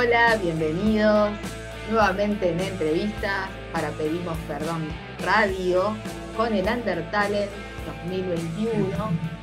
Hola, bienvenidos nuevamente en entrevistas para Pedimos Perdón Radio con el Undertalent 2021.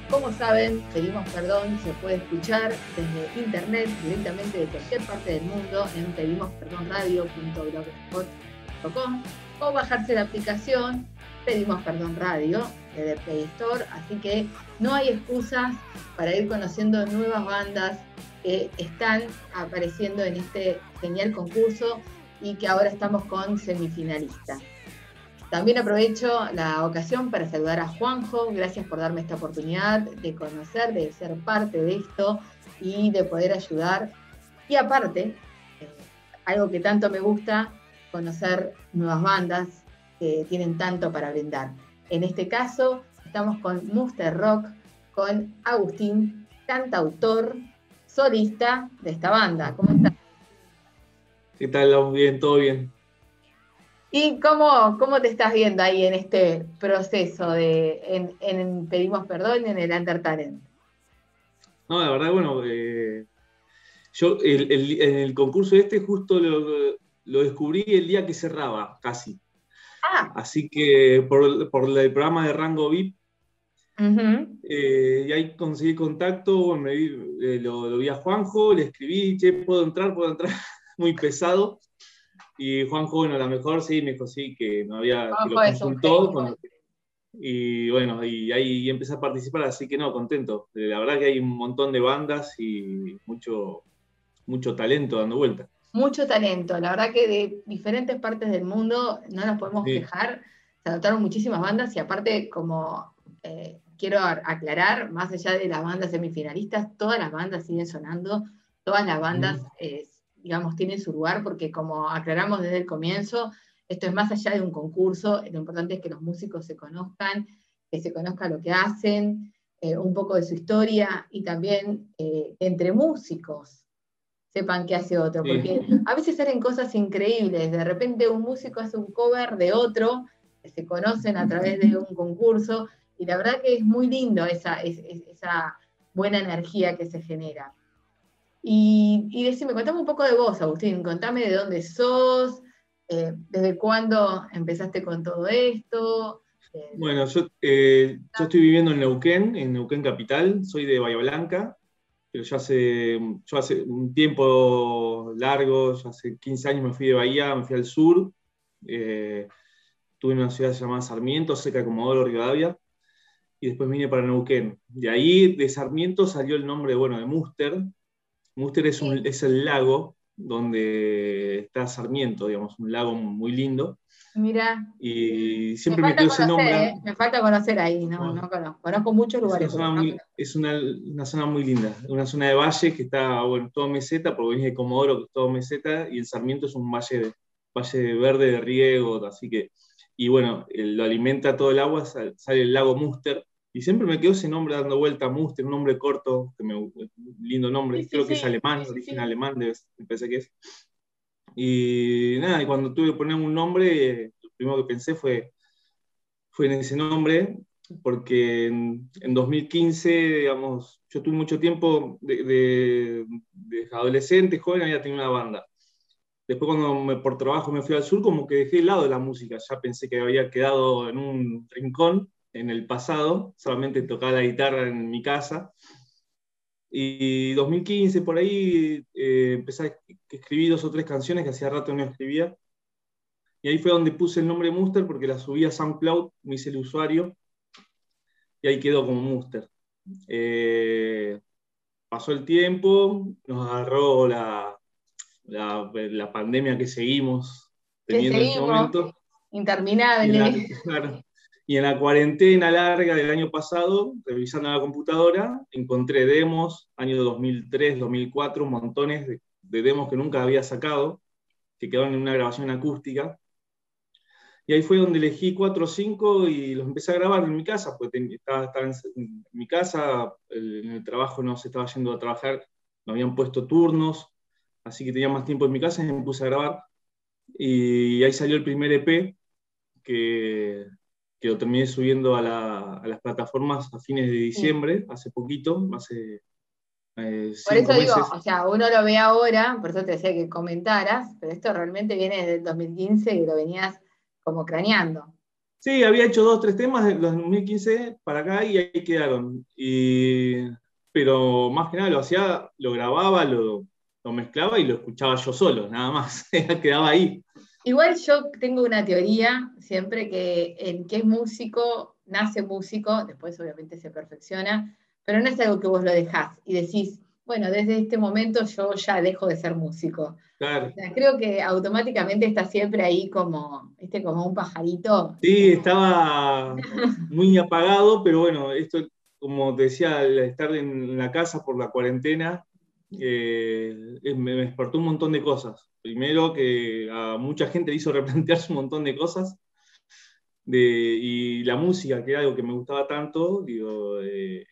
Como saben, Pedimos Perdón se puede escuchar desde internet directamente de cualquier parte del mundo en pedimosperdonradio.blogspot.com o bajarse la aplicación Pedimos Perdón Radio desde Play Store. Así que no hay excusas para ir conociendo nuevas bandas que están apareciendo en este genial concurso y que ahora estamos con semifinalistas. También aprovecho la ocasión para saludar a Juanjo, gracias por darme esta oportunidad de conocer, de ser parte de esto y de poder ayudar. Y aparte, eh, algo que tanto me gusta, conocer nuevas bandas que tienen tanto para brindar. En este caso, estamos con Muster Rock, con Agustín, cantautor, solista de esta banda. ¿Cómo estás? ¿Qué tal? Bien, todo bien. ¿Y cómo, cómo te estás viendo ahí en este proceso de en, Pedimos Perdón en el Undertalent? No, la verdad, bueno, eh, yo el, en el concurso este justo lo, lo, descubrí el día que cerraba, casi. Ah. Así que por, por el programa de Rango VIP eh, y ahí conseguí contacto, me eh, lo, vi a Juanjo, le escribí, che, ¿puedo entrar? ¿Puedo entrar? Muy pesado. Y Juanjo, bueno, a lo mejor sí, me dijo sí, que me había, que lo consultó. y bueno, y ahí empecé a participar, así que no, contento. Eh, la verdad que hay un montón de bandas y mucho, mucho talento dando vuelta. Mucho talento, la verdad que de diferentes partes del mundo no nos podemos quejar. Se adoptaron muchísimas bandas y aparte como quiero aclarar, más allá de las bandas semifinalistas, todas las bandas siguen sonando, todas las bandas, eh, digamos, tienen su lugar, porque como aclaramos desde el comienzo, esto es más allá de un concurso, lo importante es que los músicos se conozcan, que se conozca lo que hacen, eh, un poco de su historia y también eh, entre músicos sepan qué hace otro, porque a veces salen cosas increíbles, de repente un músico hace un cover de otro, que se conocen a través de un concurso, y la verdad que es muy lindo esa, esa buena energía que se genera. Y, y decime, contame un poco de vos, Agustín, contame de dónde sos, eh, desde cuándo empezaste con todo esto. Eh, bueno, yo, eh, yo, estoy viviendo en Neuquén, en Neuquén Capital, soy de Bahía Blanca, pero ya hace, yo hace un tiempo largo, ya hace 15 años me fui de Bahía, me fui al sur, estuve en una ciudad llamada Sarmiento, cerca de Comodoro Rivadavia, y después vine para Neuquén. De ahí, de Sarmiento, salió el nombre, bueno, de Muster. Muster es, un, es el lago donde está Sarmiento, digamos, un lago muy lindo. Mira. Y siempre me, quedó ese nombre. ¿eh? Me falta conocer ahí, no, no conozco. Conozco muchos lugares. Es, una, una, zona muy linda, una zona de valle que está, bueno, todo meseta, porque viene de Comodoro, que es todo meseta, y el Sarmiento es un valle, valle verde de riego, así que y bueno, lo alimenta todo el agua, sale, el lago Muster, y siempre me quedó ese nombre dando vuelta, Muster, un nombre corto, que me, un lindo nombre, creo que es alemán, origen alemán, pensé que es. Y nada, y cuando tuve que poner un nombre, lo primero que pensé fue, fue en ese nombre, porque en, 2015, digamos, yo tuve mucho tiempo de, de, de adolescente, joven, había tenido una banda. Después cuando por trabajo me fui al sur, como que dejé el lado de la música, ya pensé que había quedado en un rincón en el pasado, solamente tocaba la guitarra en mi casa. Y 2015 por ahí eh, empecé a escribir dos o tres canciones que hacía rato no escribía. Y ahí fue donde puse el nombre Muster porque la subí a SoundCloud, me hice el usuario y ahí quedó como Muster. Eh, pasó el tiempo, nos agarró la, la, pandemia que seguimos teniendo en este momento. Interminable. Y en, la, cuarentena larga del año pasado, revisando la computadora, encontré demos, año 2003, 2004, montones de, demos que nunca había sacado, que quedaron en una grabación acústica. Y ahí fue donde elegí cuatro o cinco y los empecé a grabar en mi casa, porque estaba, estaba en, mi casa, en el trabajo no se estaba yendo a trabajar, me habían puesto turnos, así que tenía más tiempo en mi casa y me puse a grabar. Y ahí salió el primer EP que, que lo terminé subiendo a, las plataformas a fines de diciembre, hace poquito, hace Eh, por eso digo, o sea, uno lo ve ahora, por eso te decía que comentaras, pero esto realmente viene desde el 2015 y lo venías como craneando. Sí, había hecho dos, tres temas del 2015 para acá y ahí quedaron. pero más que nada lo hacía, lo grababa, lo, lo mezclaba y lo escuchaba yo solo, nada más. Quedaba ahí. Igual yo tengo una teoría siempre que el que es músico, nace músico, después obviamente se perfecciona, pero no es algo que vos lo dejás y decís, bueno, desde este momento yo ya dejo de ser músico. Claro. creo que automáticamente está siempre ahí como, este, como un pajarito. Sí, estaba muy apagado, pero bueno, esto, como te decía, al estar en la casa por la cuarentena, eh, me despertó un montón de cosas. Primero que a mucha gente le hizo replantearse un montón de cosas. y la música, que era algo que me gustaba tanto, digo, eh,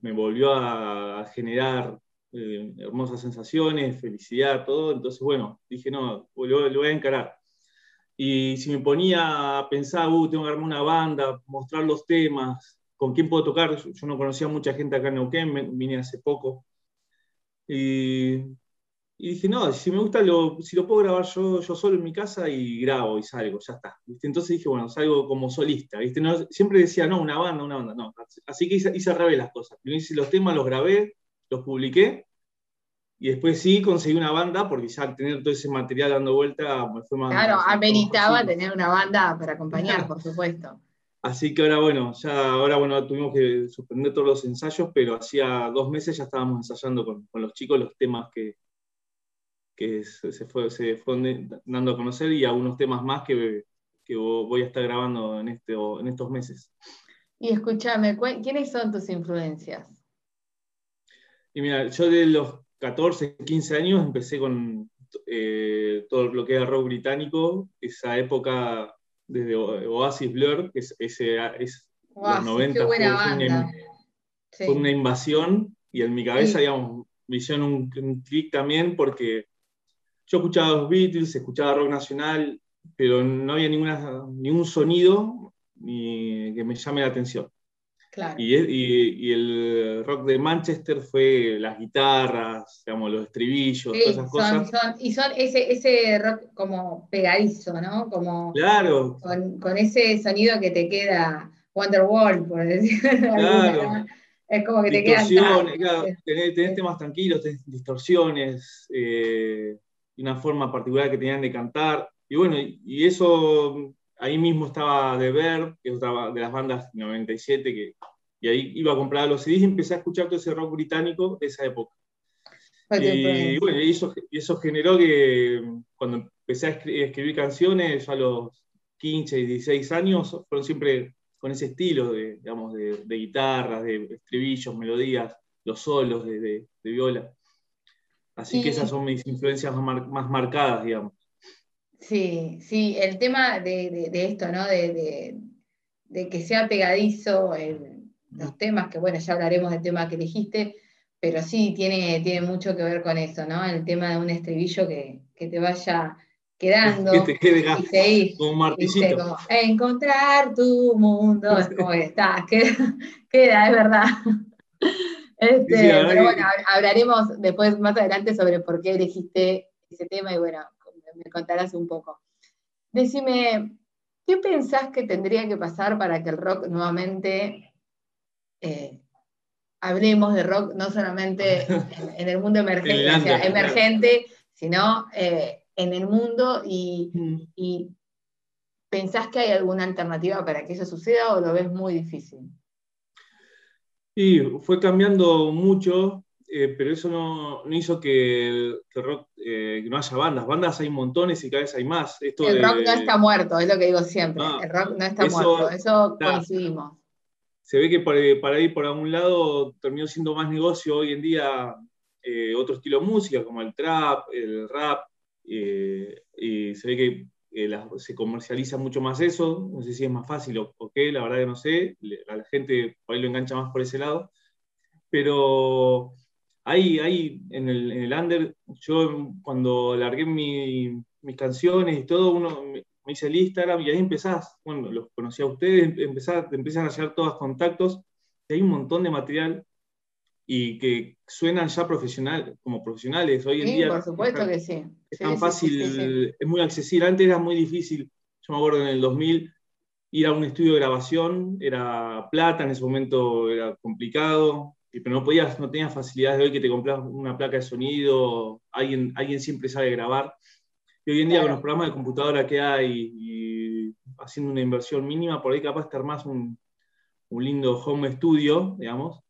me volvió a, generar eh, hermosas sensaciones, felicidad, todo. Entonces, bueno, dije, no, lo, lo, voy a encarar. Y si me ponía a pensar, uh, tengo que armar una banda, mostrar los temas, con quién puedo tocar, yo no conocía a mucha gente acá en Neuquén, vine hace poco. Y, dije, no, si me gusta, lo, si lo puedo grabar yo, yo solo en mi casa y grabo y salgo, ya está. Entonces dije, bueno, salgo como solista. ¿viste? No, siempre decía, no, una banda, una banda, no. Así que hice, hice al revés las cosas. Primero hice los temas, los grabé, los publiqué. Y después sí conseguí una banda, porque ya tener todo ese material dando vuelta me fue más. Claro, ameritaba tener una banda para acompañar, por supuesto. Así que ahora, bueno, ya ahora, bueno, tuvimos que suspender todos los ensayos, pero hacía dos meses ya estábamos ensayando con, los chicos los temas que, que se, fue, se fueron dando a conocer y algunos temas más que, voy a estar grabando en, este, en estos meses. Y escúchame, ¿quiénes son tus influencias? Y mira, yo de los 14, 15 años empecé con eh, todo lo que era rock británico, esa época desde Oasis Blur, que es, ese, es los 90 fue, una, invasión y en mi cabeza, digamos, me hicieron un, clic también porque yo escuchaba los Beatles, escuchaba rock nacional, pero no había ninguna, ningún sonido ni que me llame la atención. Y, el rock de Manchester fue las guitarras, digamos, los estribillos, todas esas cosas. y son ese, ese rock como pegadizo, ¿no? Como claro. Con, ese sonido que te queda Wonderwall, por decirlo Claro. Es como que te quedan. Claro, tenés, temas tranquilos, tenés distorsiones, eh, una forma particular que tenían de cantar. Y bueno, y eso ahí mismo estaba The Verb, que es otra de las bandas 97, que, y ahí iba a comprar los CDs y empecé a escuchar todo ese rock británico de esa época. y, bueno, y eso, eso generó que cuando empecé a escribir canciones a los 15 y 16 años, fueron siempre con ese estilo de, digamos, de, guitarras, de estribillos, melodías, los solos de, viola. Así que esas son mis influencias más marcadas, digamos. Sí, sí, el tema de, esto, ¿no? De, que sea pegadizo en los temas, que bueno, ya hablaremos del tema que elegiste, pero sí tiene, tiene mucho que ver con eso, ¿no? El tema de un estribillo que, te vaya quedando. Que te quede como un martillo. encontrar tu mundo, es como que está, queda, es verdad. Este, pero bueno, hablaremos después más adelante sobre por qué elegiste ese tema y bueno, me contarás un poco. Decime, ¿qué pensás que tendría que pasar para que el rock nuevamente, eh, hablemos de rock no solamente en, el mundo emergente, emergente sino eh, en el mundo y, mm. y ¿Pensás que hay alguna alternativa para que eso suceda o lo ves muy difícil? Sí, fue cambiando mucho eh, pero eso no, hizo que el, rock eh, no haya bandas. Bandas hay montones y cada vez hay más. el rock no está muerto, es lo que digo siempre. Ah, el rock no está muerto, eso coincidimos. Se ve que para, ir por algún lado terminó siendo más negocio hoy en día eh, otro estilo de música, como el trap, el rap, y se ve que se comercializa mucho más eso. No sé si es más fácil o, qué, la verdad que no sé. A la gente por ahí lo engancha más por ese lado. Pero ahí, ahí en el, en el under, yo cuando largué mis canciones y todo, uno me, hice el Instagram y ahí empezás, bueno, los conocí a ustedes, empezás, te empiezan a hacer todos contactos y hay un montón de material y que suenan ya profesional, como profesionales. Hoy en sí, día. por supuesto que sí. Es tan fácil, es muy accesible. Antes era muy difícil. Yo me acuerdo en el 2000 ir a un estudio de grabación era plata, en ese momento era complicado, pero no podías, no tenías facilidades de hoy que te compras una placa de sonido, alguien, alguien siempre sabe grabar. Y hoy en día con los programas de computadora que hay y haciendo una inversión mínima, por ahí capaz de más un, un lindo home studio, digamos,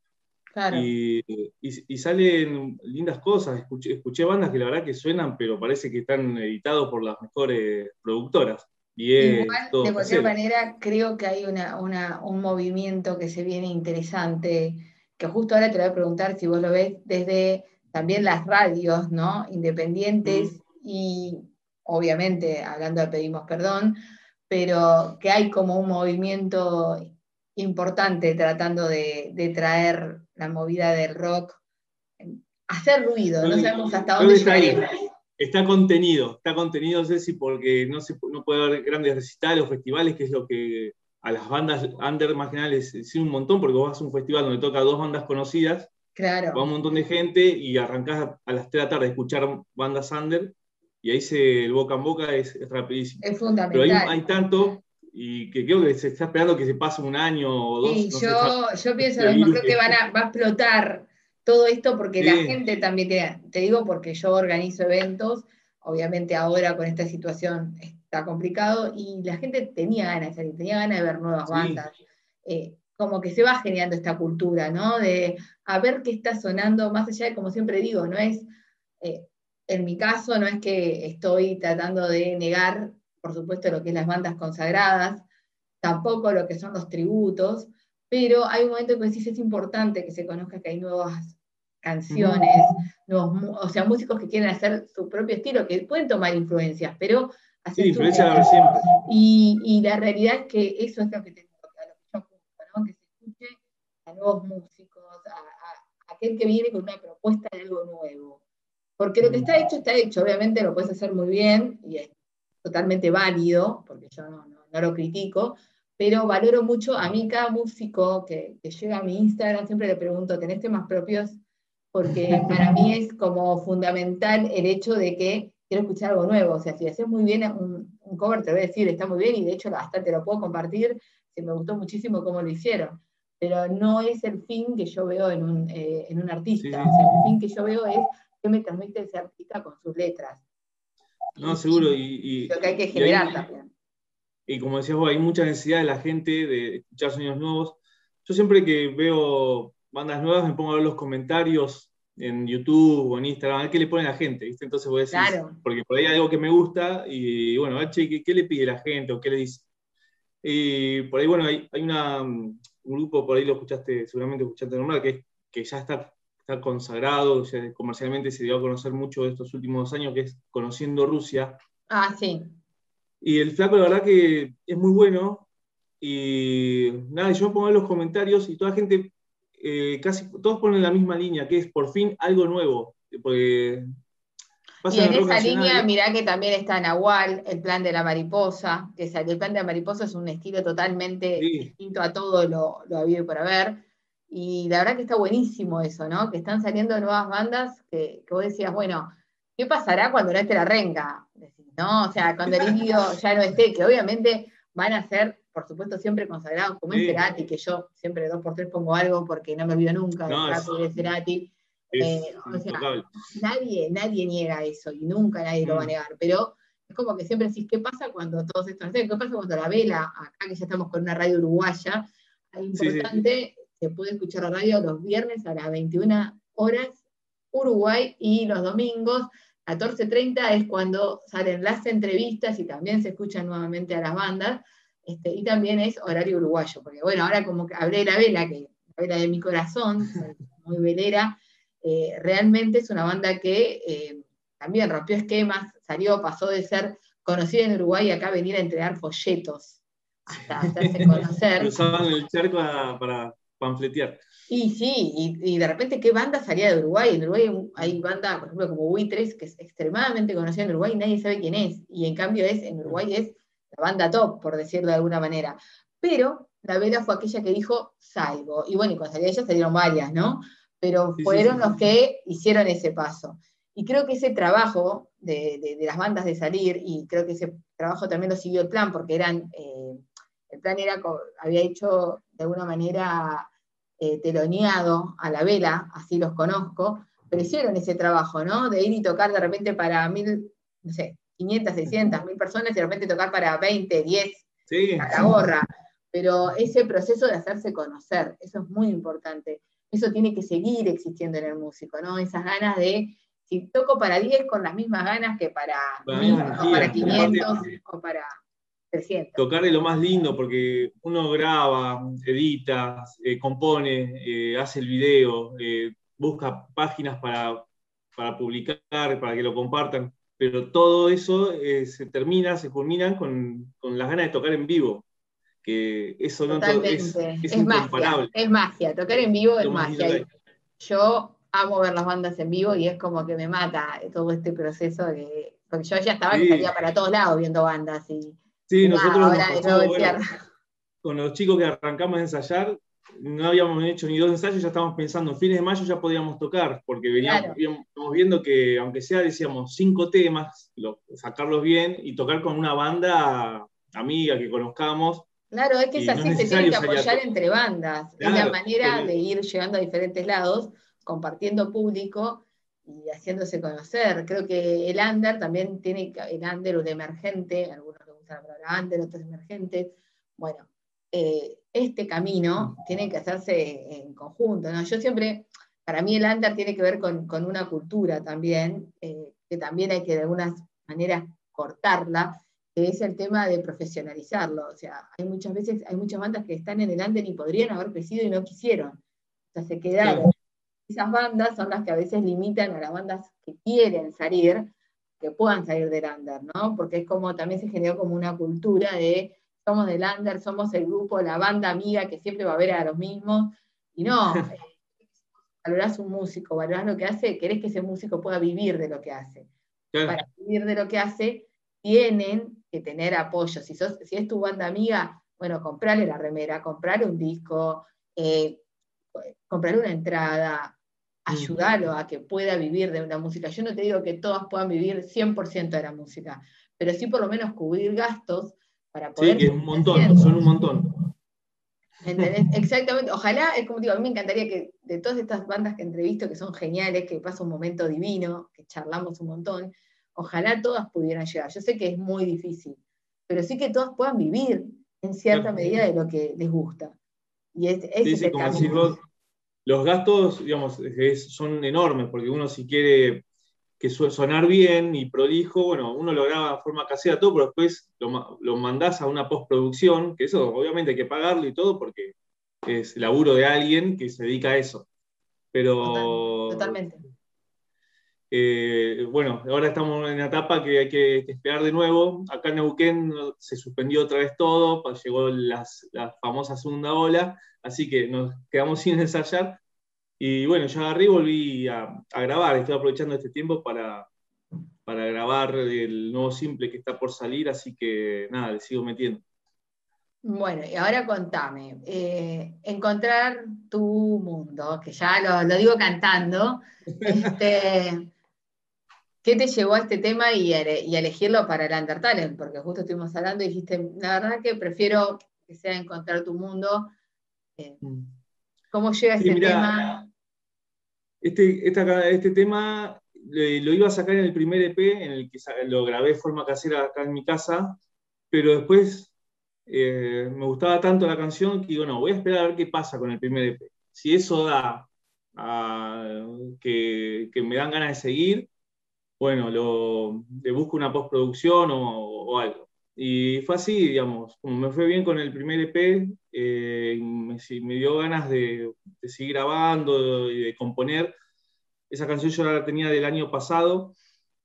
y, y, salen lindas cosas. Escuché, escuché, bandas que la verdad que suenan, pero parece que están editados por las mejores productoras. Y de cualquier manera, creo que hay una, un movimiento que se viene interesante, que justo ahora te voy a preguntar si vos lo ves desde también las radios, ¿no? Independientes y obviamente, hablando de pedimos perdón, pero que hay como un movimiento importante tratando de, traer la movida del rock, hacer ruido, no sabemos hasta dónde llegaremos. Está contenido, está contenido, Ceci, porque no, se, no puede haber grandes recitales o festivales, que es lo que a las bandas under más general les sirve un montón, porque vos vas a un festival donde toca dos bandas conocidas, claro. va un montón de gente y arrancás a, las 3 de la tarde a escuchar bandas under, y ahí se, el boca en boca es, rapidísimo. Es fundamental. Pero hay, tanto y que creo que se está esperando que se pase un año o dos. Sí, yo, yo pienso lo mismo, creo que van a, va a explotar todo esto porque la gente también, te, te, digo porque yo organizo eventos, obviamente ahora con esta situación está complicado y la gente tenía ganas de salir, tenía ganas de ver nuevas bandas. Eh, como que se va generando esta cultura, ¿no? De a ver qué está sonando, más allá de, como siempre digo, no es, eh, en mi caso, no es que estoy tratando de negar, por supuesto, lo que es las bandas consagradas, tampoco lo que son los tributos, pero hay un momento en que decís es importante que se conozca que hay nuevas canciones, nuevos, o sea, músicos que quieren hacer su propio estilo, que pueden tomar influencias, pero sí, influencia siempre. Y, y, la realidad es que eso es lo que, te, a lo que yo apunto, ¿no? que se escuche a nuevos músicos, a, aquel que viene con una propuesta de algo nuevo. Porque lo que está hecho está hecho, obviamente lo puedes hacer muy bien y es totalmente válido, porque yo no, no lo critico, pero valoro mucho, a mí cada músico que, llega a mi Instagram siempre le pregunto, ¿tenés temas propios? Porque para mí es como fundamental el hecho de que quiero escuchar algo nuevo, o sea, si haces muy bien un, cover, te voy a decir, está muy bien, y de hecho hasta te lo puedo compartir, si me gustó muchísimo cómo lo hicieron, pero no es el fin que yo veo en un, eh, artista, o sea, el fin que yo veo es qué me transmite ese artista con sus letras. No, seguro, y, lo que hay que generar también. y como decías vos, hay mucha necesidad de la gente de escuchar sonidos nuevos. Yo siempre que veo bandas nuevas me pongo a ver los comentarios en YouTube o en Instagram, a ver qué le pone la gente, ¿viste? Entonces voy a decir, porque por ahí hay algo que me gusta y bueno, a ver, che, ¿qué, le pide la gente o qué le dice? Y por ahí, bueno, hay, hay una, un grupo, por ahí lo escuchaste, seguramente escuchaste nombrar, que, que ya está, está consagrado, comercialmente se dio a conocer mucho estos últimos dos años, que es Conociendo Rusia. Ah, sí. Y el flaco, la verdad que es muy bueno. Y nada, yo me pongo en los comentarios y toda la gente, eh, casi todos ponen la misma línea, que es por fin algo nuevo. Porque y en esa línea, mirá que también está Nahual, el plan de la mariposa, que el plan de la mariposa es un estilo totalmente distinto a todo lo, lo habido por haber. Y la verdad que está buenísimo eso, ¿no? Que están saliendo nuevas bandas que, que vos decías, bueno, ¿qué pasará cuando no esté la renga? ¿no? O sea, cuando el indio ya no esté, que obviamente van a ser, por supuesto, siempre consagrados, como es Cerati, que yo siempre dos por tres pongo algo porque no me olvido nunca del de Cerati. Eh, o sea, nadie, nadie niega eso y nunca nadie lo va a mm. negar, pero es como que siempre decís, ¿qué pasa cuando todos estos, ¿qué pasa cuando la vela, acá que ya estamos con una radio uruguaya, es importante, se puede escuchar la radio los viernes a las 21 horas Uruguay y los domingos 14.30 es cuando salen las entrevistas y también se escuchan nuevamente a las bandas, este, y también es horario uruguayo, porque bueno, ahora como que hablé la vela, que la vela de mi corazón, muy velera, eh, realmente es una banda que eh, también rompió esquemas, salió, pasó de ser conocida en Uruguay y acá venir a entregar folletos, hasta hacerse conocer. Usaban el charco para panfletear. Y sí, y, de repente, ¿qué banda salía de Uruguay? En Uruguay hay banda, por ejemplo, como Buitres, que es extremadamente conocida en Uruguay y nadie sabe quién es. Y en cambio es, en Uruguay es la banda top, por decirlo de alguna manera. Pero la vela fue aquella que dijo, salgo. Y bueno, y cuando salió ella salieron varias, ¿no? pero fueron los que hicieron ese paso. Y creo que ese trabajo de, las bandas de salir, y creo que ese trabajo también lo siguió el plan, porque eran, eh, el plan era, había hecho de alguna manera eh, teloneado a la vela, así los conozco, pero hicieron ese trabajo, ¿no? De ir y tocar de repente para mil, no sé, 500, 600, mil personas y de repente tocar para 20, 10, a la gorra. Pero ese proceso de hacerse conocer, eso es muy importante. Eso tiene que seguir existiendo en el músico, ¿no? Esas ganas de, si toco para 10 con las mismas ganas que para, o para 500 o para 300. Tocar es lo más lindo porque uno graba, edita, eh, compone, eh, hace el video, eh, busca páginas para, para publicar, para que lo compartan pero todo eso eh, se termina, se culmina con, con, las ganas de tocar en vivo, que eso no es, es, es magia, es magia, tocar en vivo es magia. Yo amo ver las bandas en vivo y es como que me mata todo este proceso, de, porque yo ya estaba salía para todos lados viendo bandas y, sí, nosotros con los chicos que arrancamos a ensayar, no habíamos hecho ni dos ensayos, ya estábamos pensando, en fines de mayo ya podíamos tocar, porque veníamos, viendo que, aunque sea, decíamos, cinco temas, sacarlos bien y tocar con una banda amiga que conozcamos. Claro, es que es así, se tiene que apoyar entre bandas. es la manera de ir llegando a diferentes lados, compartiendo público y haciéndose conocer. Creo que el under también tiene el under o el emergente, algunos le gustan la palabra under, otros emergentes. Bueno, eh, este camino tiene que hacerse en conjunto. Yo siempre, para mí el under tiene que ver con, una cultura también, eh, que también hay que de algunas maneras cortarla, que es el tema de profesionalizarlo. O sea, hay muchas veces, hay muchas bandas que están en el under y podrían haber crecido y no quisieron. O sea, se quedaron. Esas bandas son las que a veces limitan a las bandas que quieren salir, que puedan salir del under, ¿no? Porque es como, también se generó como una cultura de somos del under, somos el grupo, la banda amiga que siempre va a ver a los mismos. Y no, eh, valorás un músico, valorás lo que hace, querés que ese músico pueda vivir de lo que hace. Para vivir de lo que hace, tienen que tener apoyo. Si, sos, si es tu banda amiga, bueno, comprarle la remera, comprarle un disco, eh, comprarle una entrada, ayudarlo a que pueda vivir de una música. Yo no te digo que todas puedan vivir 100% de la música, pero sí por lo menos cubrir gastos Sí, que es un montón, son un montón. Exactamente, ojalá, es como digo, a mí me encantaría que de todas estas bandas que entrevisto, que son geniales, que pasa un momento divino, que charlamos un montón, ojalá todas pudieran llegar. Yo sé que es muy difícil, pero sí que todas puedan vivir en cierta medida de lo que les gusta. Y es, sí, como los gastos, digamos, son enormes, porque uno si quiere que suele sonar bien y prolijo, bueno, uno lo graba de forma casera todo, pero después lo, lo mandás a una postproducción, que eso obviamente hay que pagarlo y todo porque es laburo de alguien que se dedica a eso. Pero. Totalmente. Eh, bueno, ahora estamos en la etapa que hay que, esperar de nuevo. Acá en Neuquén se suspendió otra vez todo, llegó la famosa segunda ola, así que nos quedamos sin ensayar y bueno, yo agarré y volví a, grabar. Estoy aprovechando este tiempo para, para grabar el nuevo simple que está por salir, así que nada, le sigo metiendo. Bueno, y ahora contame, eh, encontrar tu mundo, que ya lo, digo cantando, este, ¿qué te llevó a este tema y, elegirlo para el Undertale? Porque justo estuvimos hablando y dijiste, la verdad que prefiero que sea encontrar tu mundo. Eh, mm. ¿Cómo llega ese tema? Este, este tema lo iba a sacar en el primer EP, en el que lo grabé de forma casera acá en mi casa, pero después eh, me gustaba tanto la canción que digo, no, voy a esperar a ver qué pasa con el primer EP. Si eso da que, me dan ganas de seguir, bueno, lo, le busco una postproducción o algo. Y fue así, digamos, como me fue bien con el primer EP, eh, me, dio ganas de, seguir grabando y de componer. Esa canción yo la tenía del año pasado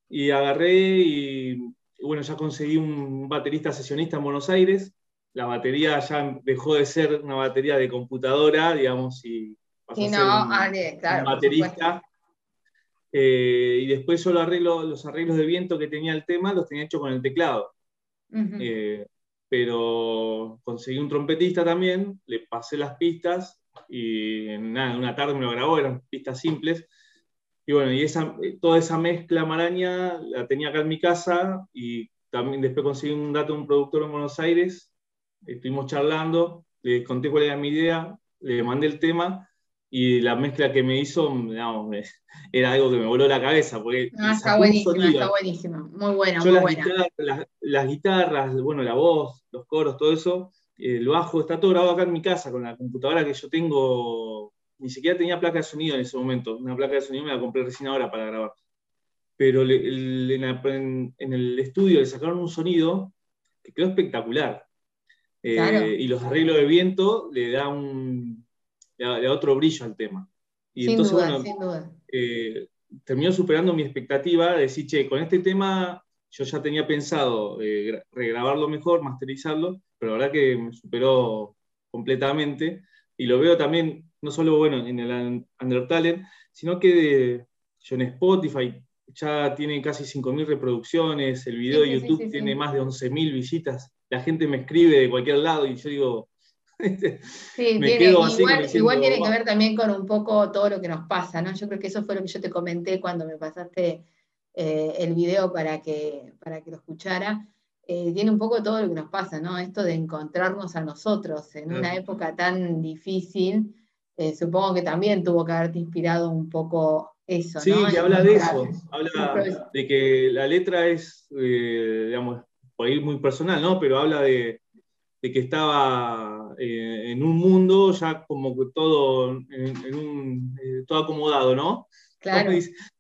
y agarré y, bueno, ya conseguí un baterista sesionista en Buenos Aires. La batería ya dejó de ser una batería de computadora, digamos, y pasó a ser un, ah, baterista. Eh, y después yo lo arreglo, los arreglos de viento que tenía el tema los tenía hecho con el teclado. Eh, pero conseguí un trompetista también, le pasé las pistas y en una tarde me lo grabó, eran pistas simples. Y bueno, y esa, toda esa mezcla maraña la tenía acá en mi casa y también después conseguí un dato de un productor en Buenos Aires, estuvimos charlando, le conté cuál era mi idea, le mandé el tema y la mezcla que me hizo era algo que me voló la cabeza. Porque ah, está buenísimo, está buenísimo. Muy buena, muy las buena. Guitarras, las, guitarras, bueno, la voz, los coros, todo eso, eh, lo bajo, está todo grabado acá en mi casa con la computadora que yo tengo. Ni siquiera tenía placa de sonido en ese momento. Una placa de sonido me la compré recién ahora para grabar. Pero en, el estudio le sacaron un sonido que quedó espectacular. Eh, y los arreglos de viento le da un, le da, otro brillo al tema. Y entonces, bueno, eh, terminó superando mi expectativa de decir, che, con este tema yo ya tenía pensado eh, regrabarlo mejor, masterizarlo, pero la verdad que me superó completamente. Y lo veo también, no solo bueno, en el Undertalent, sino que yo en Spotify ya tiene casi 5.000 reproducciones, el video de YouTube tiene más de 11.000 visitas, la gente me escribe de cualquier lado y yo digo, Sí, tiene, igual, tiene que ver también con un poco todo lo que nos pasa, ¿no? Yo creo que eso fue lo que yo te comenté cuando me pasaste eh, el video para que, para que lo escuchara. Eh, tiene un poco todo lo que nos pasa, ¿no? Esto de encontrarnos a nosotros en una época tan difícil, eh, supongo que también tuvo que haberte inspirado un poco eso, sí, ¿no? Sí, habla de eso, habla de que la letra es, digamos, por ahí muy personal, ¿no? Pero habla de, de que estaba eh, en un mundo ya como que todo, en, un, eh, todo acomodado, ¿no? Claro.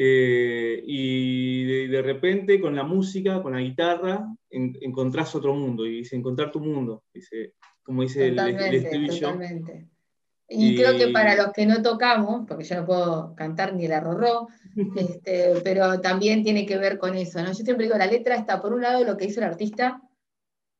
Eh, y de, repente con la música, con la guitarra, encontrás otro mundo, y dice, encontrar tu mundo, dice, como dice el, estribillo. Totalmente. Y, creo que para los que no tocamos, porque yo no puedo cantar ni la rorró, este, pero también tiene que ver con eso, ¿no? Yo siempre digo, la letra está por un lado lo que hizo el artista,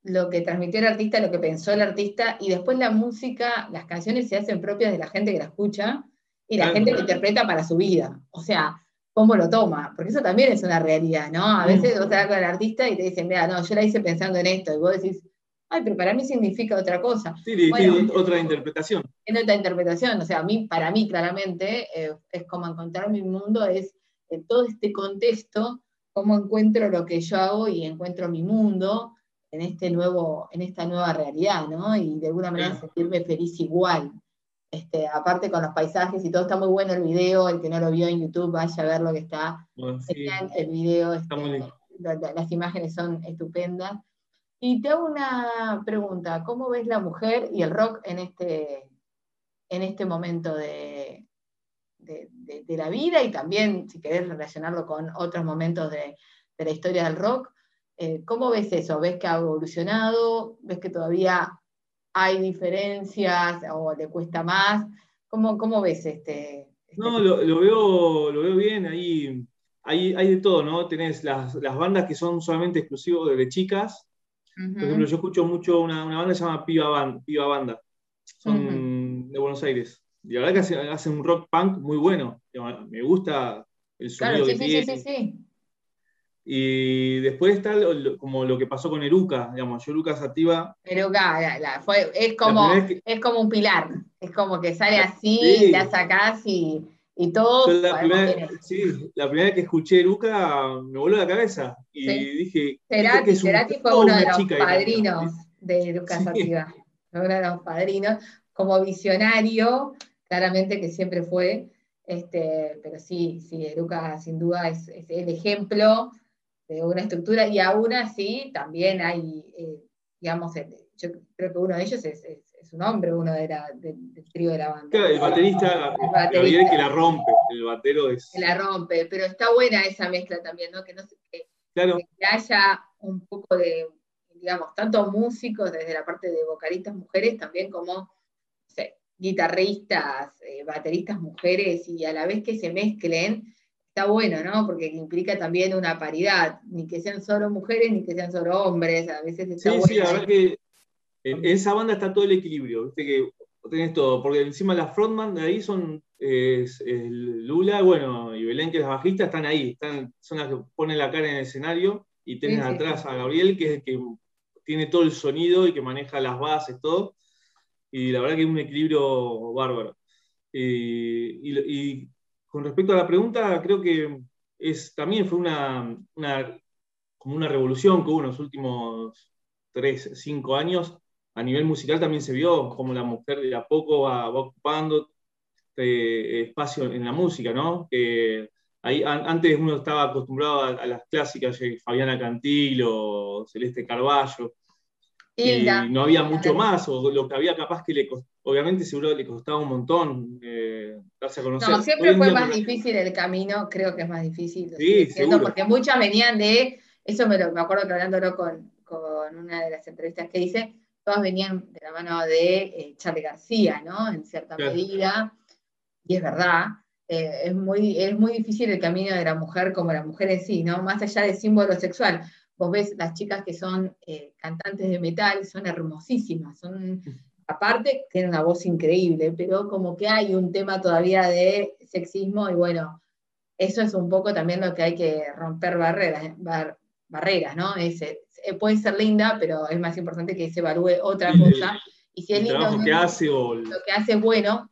lo que transmitió el artista, lo que pensó el artista, y después la música, las canciones se hacen propias de la gente que la escucha y la gente lo interpreta para su vida. O sea, cómo lo toma, porque eso también es una realidad, ¿no? A veces vos te con el artista y te dicen, mira, no, yo la hice pensando en esto, y vos decís, ay, pero para mí significa otra cosa. Sí, otra interpretación. En otra interpretación, o sea, a mí, para mí claramente eh, es como encontrar mi mundo, es en todo este contexto, cómo encuentro lo que yo hago y encuentro mi mundo, en, este nuevo, en esta nueva realidad, ¿no? Y de alguna manera sentirme feliz igual. Este, aparte con los paisajes y todo, está muy bueno el video, el que no lo vio en YouTube, vaya a ver lo que está. El video, este, las imágenes son estupendas. Y te hago una pregunta, ¿cómo ves la mujer y el rock en este, en este momento de, de, de, la vida y también, si querés relacionarlo con otros momentos de, la historia del rock? Eh, ¿Cómo ves eso? ¿Ves que ha evolucionado? ¿Ves que todavía hay diferencias o le cuesta más? ¿Cómo, cómo ves este, este No, lo, veo, lo veo bien, ahí hay, hay, de todo, ¿no? Tenés las, las, bandas que son solamente exclusivos de chicas. Por ejemplo, yo escucho mucho una, una, banda que se llama Piva, Band, Piva Banda. Son de Buenos Aires. Y la verdad que hacen un rock punk muy bueno. Me gusta el sonido claro, sí, sí, sí, sí. Y después está como lo que pasó con Eruca, digamos, yo Eruca Sativa. Eruca fue, es, como, es como un pilar, es como que sale así, la sacás y, y todo. La primera, sí, la primera vez que escuché Eruca me voló la cabeza y dije. Cerati, Cerati fue uno de los padrinos de Eruca Sativa, uno de los padrinos, como visionario, claramente que siempre fue. Este, pero sí, sí, Eruca sin duda es, es el ejemplo de una estructura y aún así también hay, eh, digamos, yo creo que uno de ellos es, es, un hombre, uno de del trío de la banda. Claro, el baterista, el baterista que la rompe, el batero es... Que la rompe, pero está buena esa mezcla también, ¿no? Que, no, que, que haya un poco de, digamos, tanto músicos desde la parte de vocalistas mujeres, también como guitarristas, eh, bateristas mujeres, y a la vez que se mezclen, está bueno, ¿no? Porque implica también una paridad, ni que sean solo mujeres ni que sean solo hombres, a veces está sí, Sí, la verdad que en esa banda está todo el equilibrio, viste que tenés todo, porque encima las frontman de ahí son Lula, bueno, y Belén, que es la bajista, están ahí, están, son las que ponen la cara en el escenario, y tenés atrás a Gabriel, que es el que tiene todo el sonido y que maneja las bases, todo. y la verdad que es un equilibrio bárbaro. Eh, y, con respecto a la pregunta, creo que es, también fue una, como una revolución que hubo en los últimos 3, 5 años. A nivel musical también se vio como la mujer de a poco va, ocupando este espacio en la música, ¿no? Ahí, antes uno estaba acostumbrado a, las clásicas, eh, Fabiana Cantilo, Celeste Carballo, y no había mucho más, o lo que había capaz que le obviamente seguro le costaba un montón eh, darse a conocer. No, siempre fue más difícil el camino, creo que es más difícil. Sí, porque muchas venían de, eso me, lo, me acuerdo que hablándolo con, con, una de las entrevistas que hice, todas venían de la mano de eh, Charlie García, ¿no? En cierta medida, y es verdad. Eh, es, muy, es muy difícil el camino de la mujer como la mujer en sí, ¿no? Más allá de símbolo sexual vos ves las chicas que son eh, cantantes de metal, son hermosísimas, son, aparte, tienen una voz increíble, pero como que hay un tema todavía de sexismo y bueno, eso es un poco también lo que hay que romper barreras, barreras ¿no? Eh, puede ser linda, pero es más importante que se evalúe otra cosa. Y si es lindo, que hace lo que hace es bueno,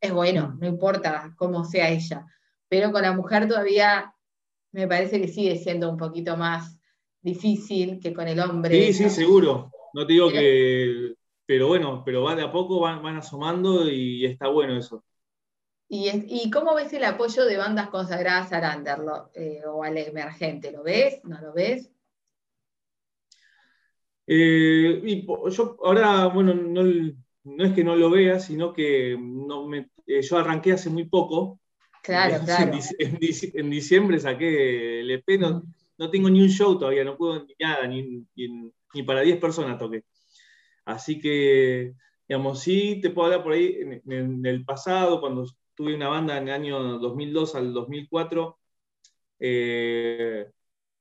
es bueno, mm. no importa cómo sea ella. Pero con la mujer todavía me parece que sigue siendo un poquito más difícil que con el hombre. Sí, sí, seguro. No te digo que. Pero bueno, pero va de a poco, van, asomando y está bueno eso. ¿Y, cómo ves el apoyo de bandas consagradas al under eh, o al emergente? ¿Lo ves? ¿No lo ves? Eh, y yo ahora, bueno, no, es que no lo vea, sino que no me, eh, yo arranqué hace muy poco. Claro, claro. En, diciembre saqué el EP, no tengo ni un show todavía, no puedo ni nada, ni, ni, para 10 personas toqué. Así que, digamos, sí te puedo hablar por ahí en, el pasado, cuando tuve una banda en el año 2002 al 2004, eh,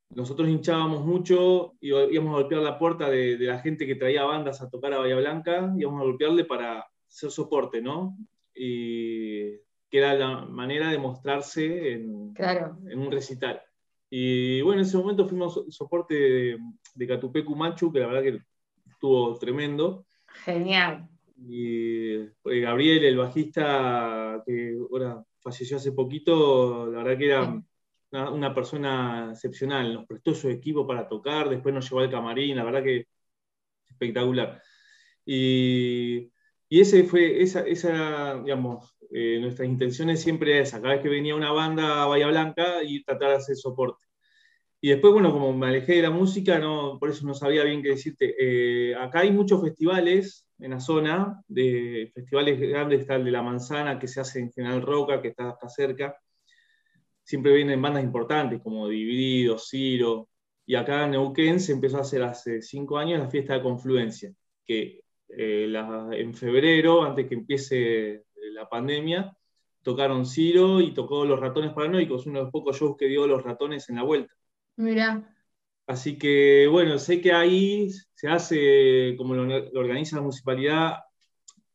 nosotros hinchábamos mucho y íbamos a golpear la puerta de, la gente que traía bandas a tocar a Bahía Blanca, íbamos a golpearle para hacer soporte, ¿no? Y que era la manera de mostrarse en, en un recital. Y bueno, en ese momento fuimos soporte de, de Catupecu Machu, que la verdad que estuvo tremendo. Genial. Y eh, Gabriel, el bajista, que ahora falleció hace poquito, la verdad que era una, persona excepcional. Nos prestó su equipo para tocar, después nos llevó al camarín, la verdad que espectacular. Y, y ese fue, esa, esa digamos, eh, nuestras intenciones siempre esa, cada vez que venía una banda a Bahía Blanca y tratar de hacer soporte. Y después, bueno, como me alejé de la música, no, por eso no sabía bien qué decirte. Eh, acá hay muchos festivales en la zona, de festivales grandes, está el de La Manzana, que se hace en General Roca, que está acá cerca. Siempre vienen bandas importantes como Dividido, Ciro. Y acá en Neuquén se empezó a hacer hace cinco años la fiesta de Confluencia, que eh, en febrero, antes que empiece la pandemia, tocaron Ciro y tocó Los Ratones Paranoicos, uno de los pocos shows que dio Los Ratones en la vuelta. Mira. Así que, bueno, sé que ahí se hace, como lo, organiza la municipalidad,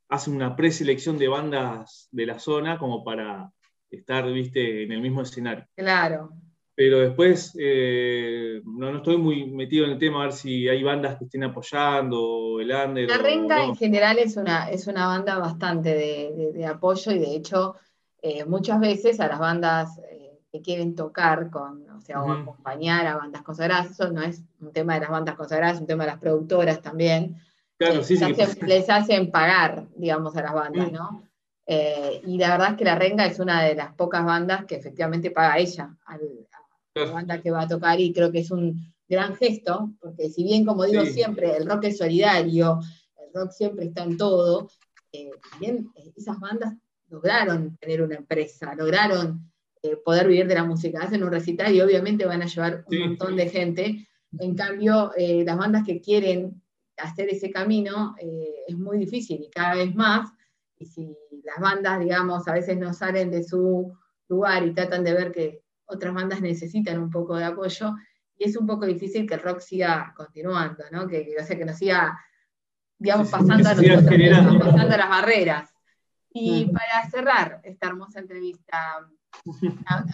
hace una preselección de bandas de la zona como para estar, viste, en el mismo escenario. Claro. Pero después eh, no, estoy muy metido en el tema a ver si hay bandas que estén apoyando, el under. La Renga en general es una, es una banda bastante de, apoyo y de hecho eh, muchas veces a las bandas eh, que quieren tocar con, o sea, o acompañar a bandas consagradas, eso no es un tema de las bandas consagradas, es un tema de las productoras también. Claro, sí, sí, les hacen pagar, digamos, a las bandas, ¿no? y la verdad es que La Renga es una de las pocas bandas que efectivamente paga ella al, la banda que va a tocar y creo que es un gran gesto, porque si bien, como digo siempre, el rock es solidario, el rock siempre está en todo, eh, también eh, esas bandas lograron tener una empresa, lograron eh, poder vivir de la música, hacen un recital y obviamente van a llevar un montón de gente. En cambio, las bandas que quieren hacer ese camino es muy difícil y cada vez más, y si las bandas, digamos, a veces no salen de su lugar y tratan de ver que otras bandas necesitan un poco de apoyo, y es un poco difícil que el rock siga continuando, ¿no? Que, o sea, que nos siga, digamos, pasando, a nosotros, pasando las barreras. Y para cerrar esta hermosa entrevista,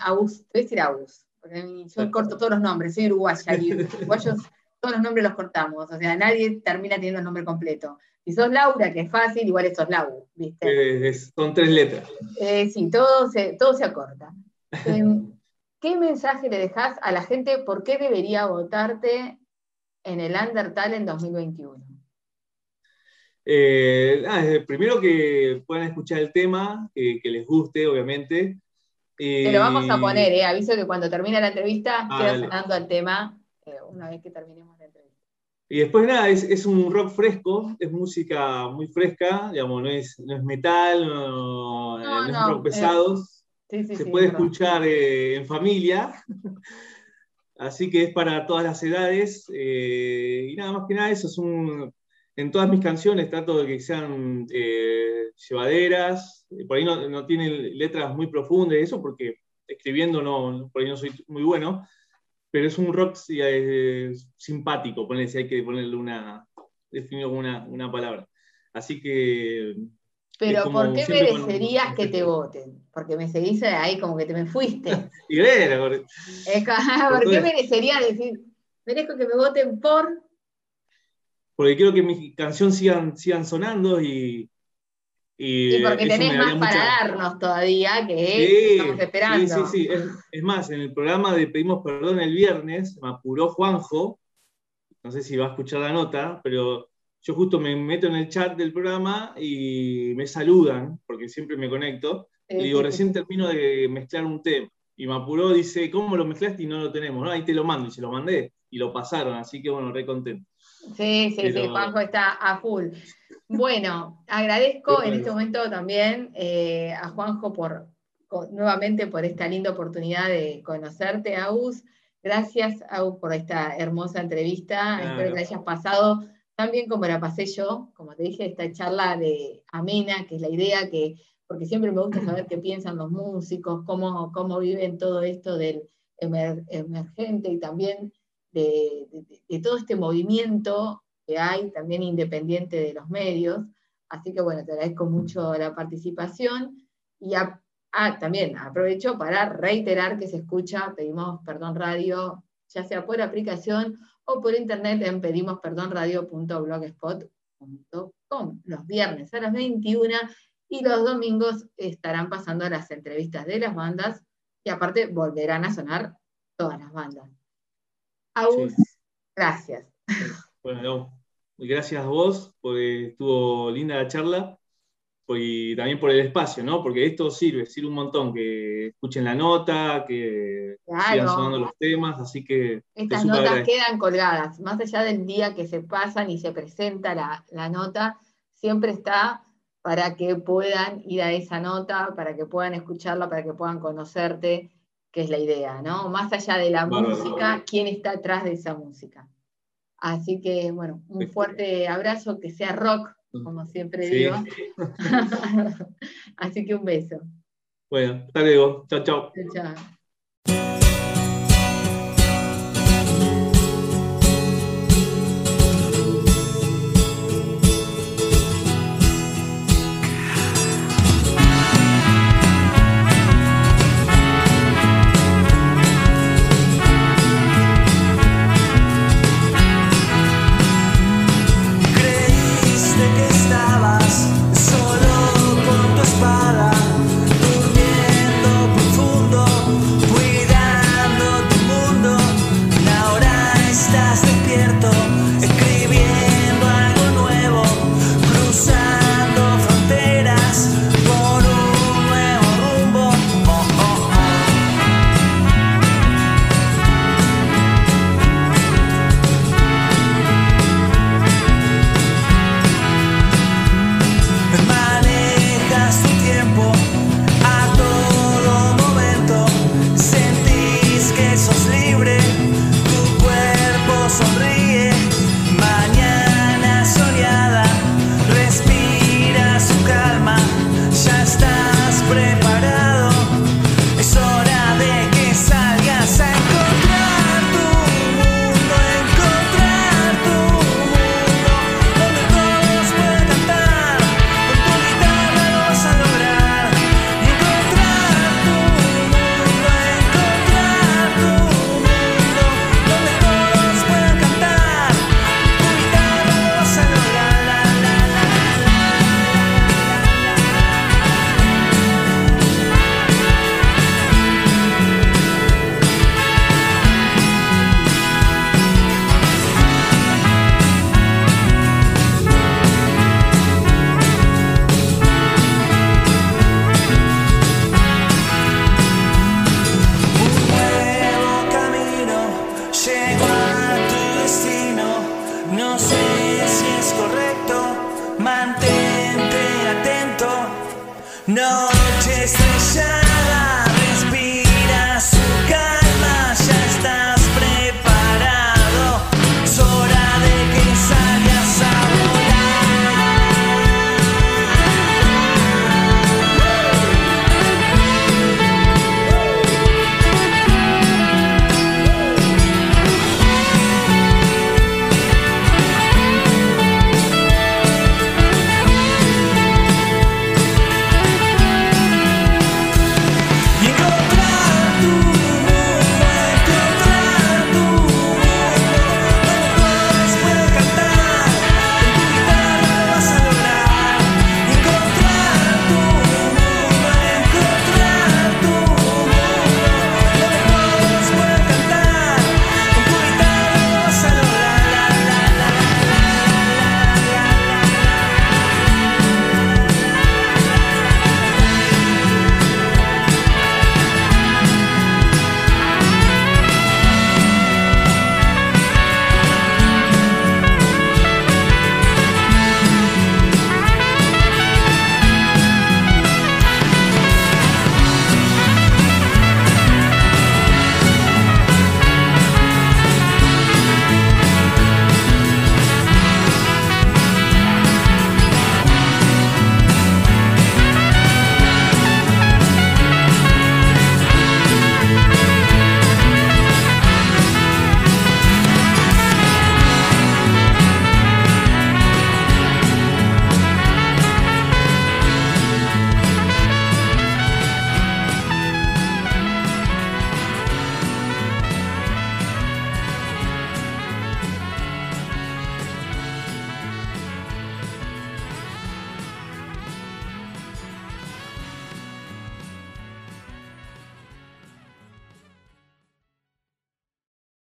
Agus, te voy a decir porque yo corto todos los nombres, soy uruguaya, y uruguayos todos los nombres los cortamos, o sea, nadie termina teniendo el nombre completo. Si sos Laura, que es fácil, igual es sos Lau, ¿viste? son tres letras. Eh, sí, todo se, todo se acorta. Em, ¿Qué mensaje le dejas a la gente? ¿Por qué debería votarte en el Undertale en 2021? Eh, primero que puedan escuchar el tema, que, les guste, obviamente. Te lo vamos a poner, eh, aviso que cuando termine la entrevista ah, queda sonando el tema eh, una vez que terminemos la entrevista. Y después nada, es, un rock fresco, es música muy fresca, digamos, no es, metal, no, es rock pesado, se puede escuchar en familia. Así que es para todas las edades. y nada más que nada, eso es un, en todas mis canciones trato de que sean eh, llevaderas, por ahí no, tienen letras muy profundas, eso porque escribiendo no, por ahí no soy muy bueno, pero es un rock eh, simpático, si hay que ponerle una, definirlo con una, palabra. Así que... Pero ¿por qué merecerías que te voten? Porque me seguís ahí como que te me fuiste. y ¿por, ¿por qué merecería decir, merezco que me voten por porque quiero que mi canción sigan, sigan sonando y. Y, porque tenés más para darnos todavía, que estamos esperando. Sí, sí, sí. Es, más, en el programa de Pedimos Perdón el viernes, me apuró Juanjo, no sé si va a escuchar la nota, pero yo justo me meto en el chat del programa y me saludan, porque siempre me conecto, y digo, recién termino de mezclar un tema. Y me apuró, dice, ¿cómo lo mezclaste y no lo tenemos? No, ahí te lo mando, y se lo mandé, y lo pasaron, así que bueno, re contento. Sí, sí, sí, Juanjo está a full. Bueno, agradezco en este momento también eh, a Juanjo por nuevamente por esta linda oportunidad de conocerte, Aus. Gracias, Aus, por esta hermosa entrevista. Espero que la hayas pasado tan bien como la pasé yo. Como te dije, esta charla de amena, que es la idea que, porque siempre me gusta saber qué piensan los músicos, cómo, cómo viven todo esto del emergente y también de, todo este movimiento que hay, también independiente de los medios. Así que bueno, te agradezco mucho la participación y ah, también aprovecho para reiterar que se escucha Pedimos Perdón Radio, ya sea por aplicación o por internet en pedimosperdonradio.blogspot.com. Los viernes a las 21 y los domingos estarán pasando las entrevistas de las bandas y aparte volverán a sonar todas las bandas. Agus, gracias. Bueno, gracias a vos, porque estuvo linda la charla y también por el espacio, ¿no? Porque esto sirve, sirve un montón, que escuchen la nota, que sigan sonando los temas, así que... Estas notas quedan colgadas, más allá del día que se pasan y se presenta la, la nota, siempre está para que puedan ir a esa nota, para que puedan escucharla, para que puedan conocerte que es la idea, ¿no? Más allá de la música, ¿quién está atrás de esa música? Así que, bueno, un fuerte abrazo, que sea rock, como siempre digo. Así que un beso. Bueno, hasta luego. Chao, chao. Chao.